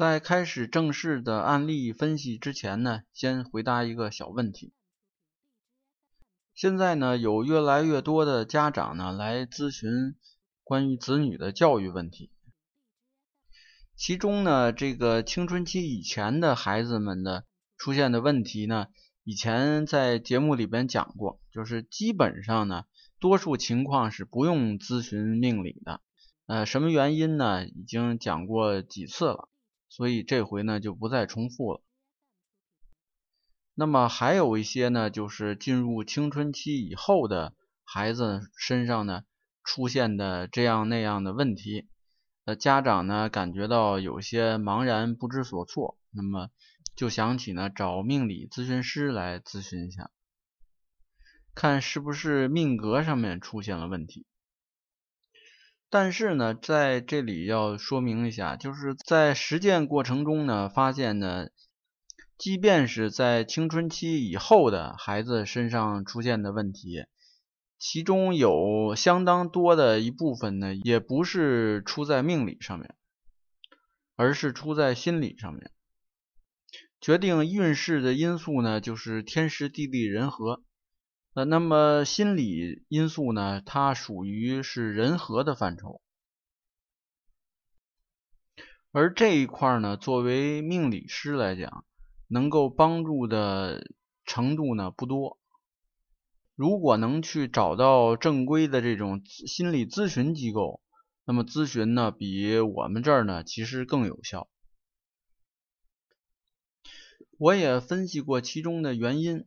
在开始正式的案例分析之前呢，先回答一个小问题。现在呢，有越来越多的家长呢来咨询关于子女的教育问题，其中呢，这个青春期以前的孩子们的出现的问题呢，以前在节目里边讲过，就是基本上呢，多数情况是不用咨询命理的。呃，什么原因呢？已经讲过几次了。所以这回呢就不再重复了。那么还有一些呢，就是进入青春期以后的孩子身上呢出现的这样那样的问题，呃，家长呢感觉到有些茫然不知所措，那么就想起呢找命理咨询师来咨询一下，看是不是命格上面出现了问题。但是呢，在这里要说明一下，就是在实践过程中呢，发现呢，即便是在青春期以后的孩子身上出现的问题，其中有相当多的一部分呢，也不是出在命理上面，而是出在心理上面。决定运势的因素呢，就是天时地利人和。呃，那么心理因素呢？它属于是人和的范畴，而这一块呢，作为命理师来讲，能够帮助的程度呢不多。如果能去找到正规的这种心理咨询机构，那么咨询呢比我们这儿呢其实更有效。我也分析过其中的原因。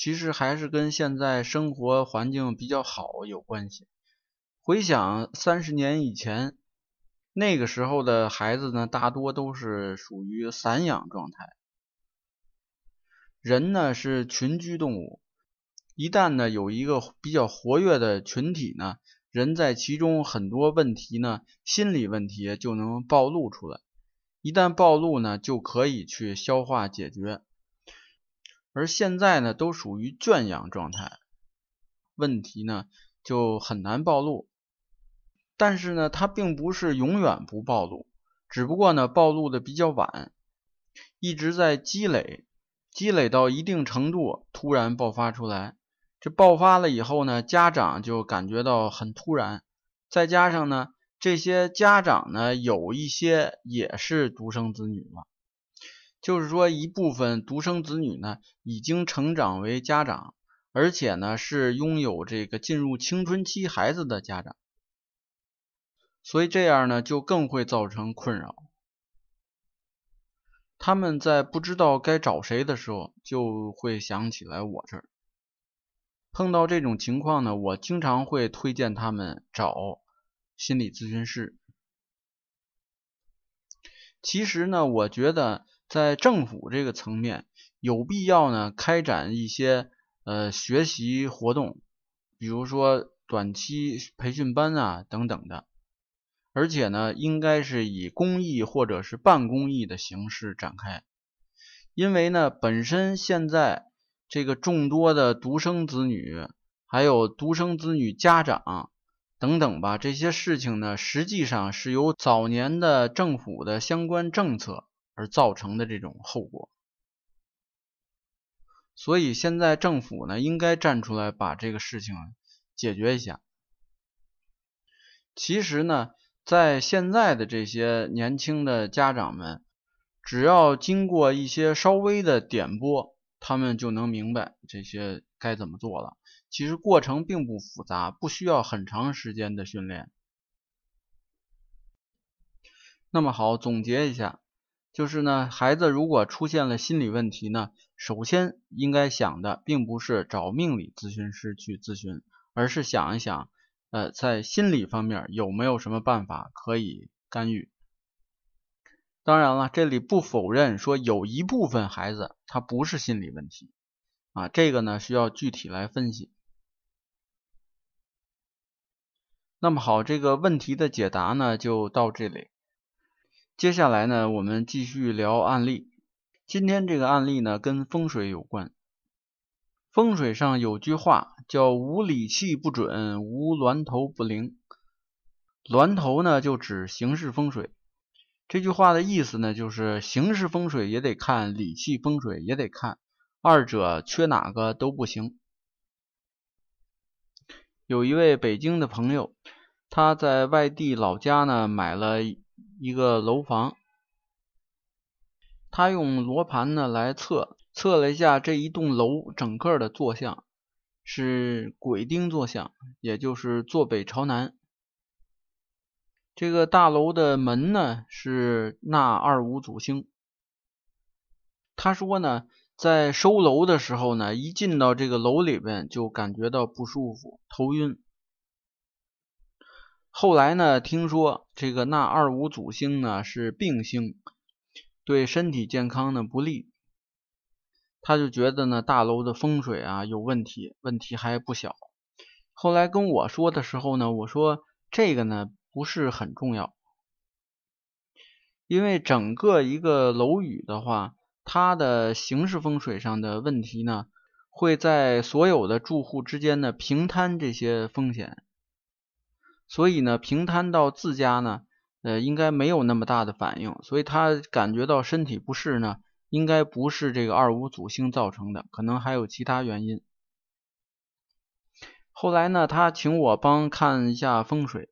其实还是跟现在生活环境比较好有关系。回想三十年以前，那个时候的孩子呢，大多都是属于散养状态。人呢是群居动物，一旦呢有一个比较活跃的群体呢，人在其中很多问题呢，心理问题就能暴露出来。一旦暴露呢，就可以去消化解决。而现在呢，都属于圈养状态，问题呢就很难暴露。但是呢，它并不是永远不暴露，只不过呢，暴露的比较晚，一直在积累，积累到一定程度，突然爆发出来。这爆发了以后呢，家长就感觉到很突然，再加上呢，这些家长呢，有一些也是独生子女了。就是说，一部分独生子女呢，已经成长为家长，而且呢是拥有这个进入青春期孩子的家长，所以这样呢就更会造成困扰。他们在不知道该找谁的时候，就会想起来我这儿。碰到这种情况呢，我经常会推荐他们找心理咨询师。其实呢，我觉得。在政府这个层面，有必要呢开展一些呃学习活动，比如说短期培训班啊等等的，而且呢应该是以公益或者是半公益的形式展开，因为呢本身现在这个众多的独生子女，还有独生子女家长等等吧，这些事情呢实际上是由早年的政府的相关政策。而造成的这种后果，所以现在政府呢应该站出来把这个事情解决一下。其实呢，在现在的这些年轻的家长们，只要经过一些稍微的点拨，他们就能明白这些该怎么做了。其实过程并不复杂，不需要很长时间的训练。那么好，总结一下。就是呢，孩子如果出现了心理问题呢，首先应该想的并不是找命理咨询师去咨询，而是想一想呃，在心理方面有没有什么办法可以干预？当然了，这里不否认说有一部分孩子他不是心理问题啊，这个呢需要具体来分析。那么好，这个问题的解答呢就到这里。接下来呢，我们继续聊案例。今天这个案例呢跟风水有关。风水上有句话叫“无理气不准，无峦头不灵”。峦头呢就指形式风水。这句话的意思呢就是形式风水也得看，理气风水也得看，二者缺哪个都不行。有一位北京的朋友，他在外地老家呢买了一个楼房，他用罗盘呢来测，测了一下这一栋楼整个的坐向是鬼丁坐向，也就是坐北朝南。这个大楼的门呢是纳二五祖星。他说呢。在收楼的时候呢，一进到这个楼里边就感觉到不舒服、头晕。后来呢，听说这个那二五祖星呢是病星，对身体健康呢不利，他就觉得呢大楼的风水啊有问题，问题还不小。后来跟我说的时候呢，我说这个呢不是很重要，因为整个一个楼宇的话。它的形式风水上的问题呢，会在所有的住户之间呢平摊这些风险，所以呢平摊到自家呢，呃应该没有那么大的反应，所以他感觉到身体不适呢，应该不是这个二五祖星造成的，可能还有其他原因。后来呢，他请我帮看一下风水，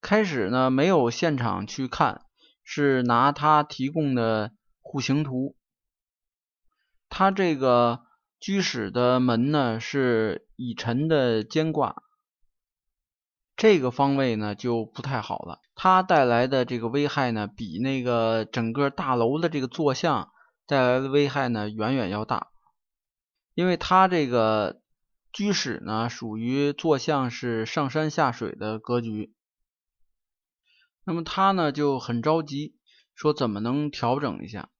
开始呢没有现场去看，是拿他提供的。户型图，他这个居室的门呢是乙辰的兼卦，这个方位呢就不太好了。它带来的这个危害呢，比那个整个大楼的这个坐向带来的危害呢远远要大，因为它这个居室呢属于坐向是上山下水的格局，那么他呢就很着急，说怎么能调整一下。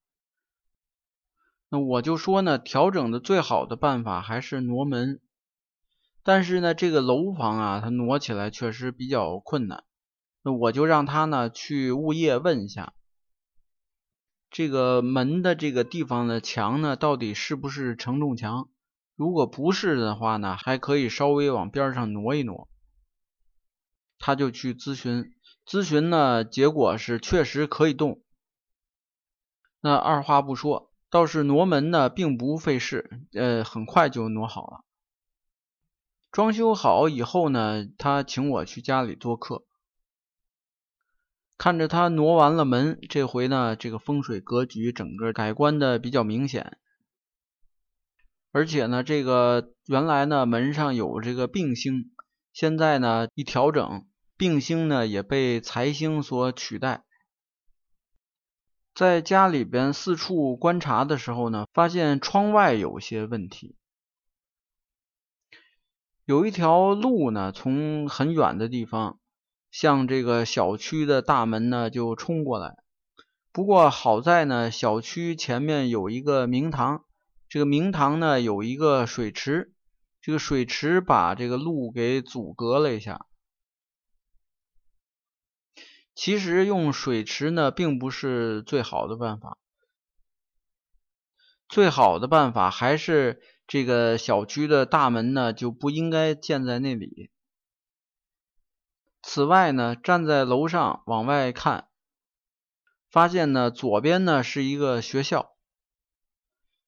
那我就说呢，调整的最好的办法还是挪门，但是呢，这个楼房啊，它挪起来确实比较困难。那我就让他呢去物业问一下，这个门的这个地方的墙呢，到底是不是承重墙？如果不是的话呢，还可以稍微往边上挪一挪。他就去咨询，咨询呢，结果是确实可以动。那二话不说。倒是挪门呢，并不费事，呃，很快就挪好了。装修好以后呢，他请我去家里做客，看着他挪完了门，这回呢，这个风水格局整个改观的比较明显，而且呢，这个原来呢门上有这个病星，现在呢一调整，病星呢也被财星所取代。在家里边四处观察的时候呢，发现窗外有些问题。有一条路呢，从很远的地方向这个小区的大门呢就冲过来。不过好在呢，小区前面有一个明堂，这个明堂呢有一个水池，这个水池把这个路给阻隔了一下。其实用水池呢，并不是最好的办法。最好的办法还是这个小区的大门呢，就不应该建在那里。此外呢，站在楼上往外看，发现呢，左边呢是一个学校，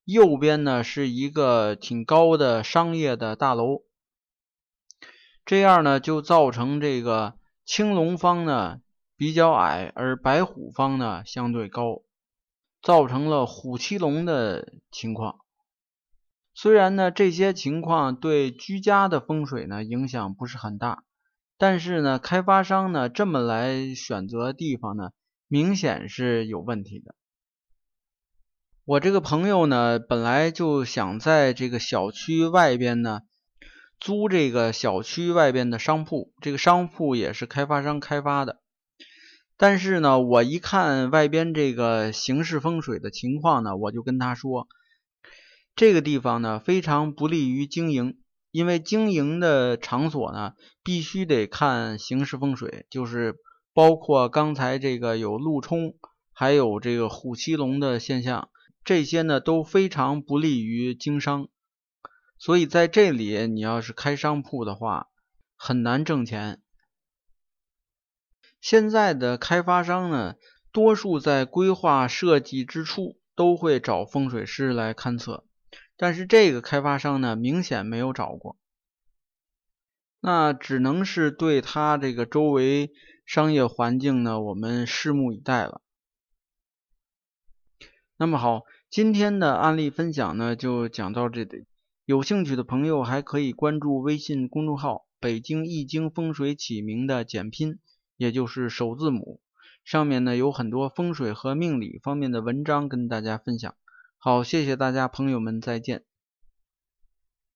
右边呢是一个挺高的商业的大楼。这样呢，就造成这个青龙方呢。比较矮，而白虎方呢相对高，造成了虎七龙的情况。虽然呢这些情况对居家的风水呢影响不是很大，但是呢开发商呢这么来选择地方呢，明显是有问题的。我这个朋友呢本来就想在这个小区外边呢租这个小区外边的商铺，这个商铺也是开发商开发的。但是呢，我一看外边这个形势风水的情况呢，我就跟他说，这个地方呢非常不利于经营，因为经营的场所呢必须得看形势风水，就是包括刚才这个有路冲，还有这个虎七龙的现象，这些呢都非常不利于经商，所以在这里你要是开商铺的话，很难挣钱。现在的开发商呢，多数在规划设计之初都会找风水师来勘测，但是这个开发商呢，明显没有找过，那只能是对他这个周围商业环境呢，我们拭目以待了。那么好，今天的案例分享呢，就讲到这里。有兴趣的朋友还可以关注微信公众号“北京易经风水起名”的简拼。也就是首字母，上面呢有很多风水和命理方面的文章跟大家分享。好，谢谢大家，朋友们再见。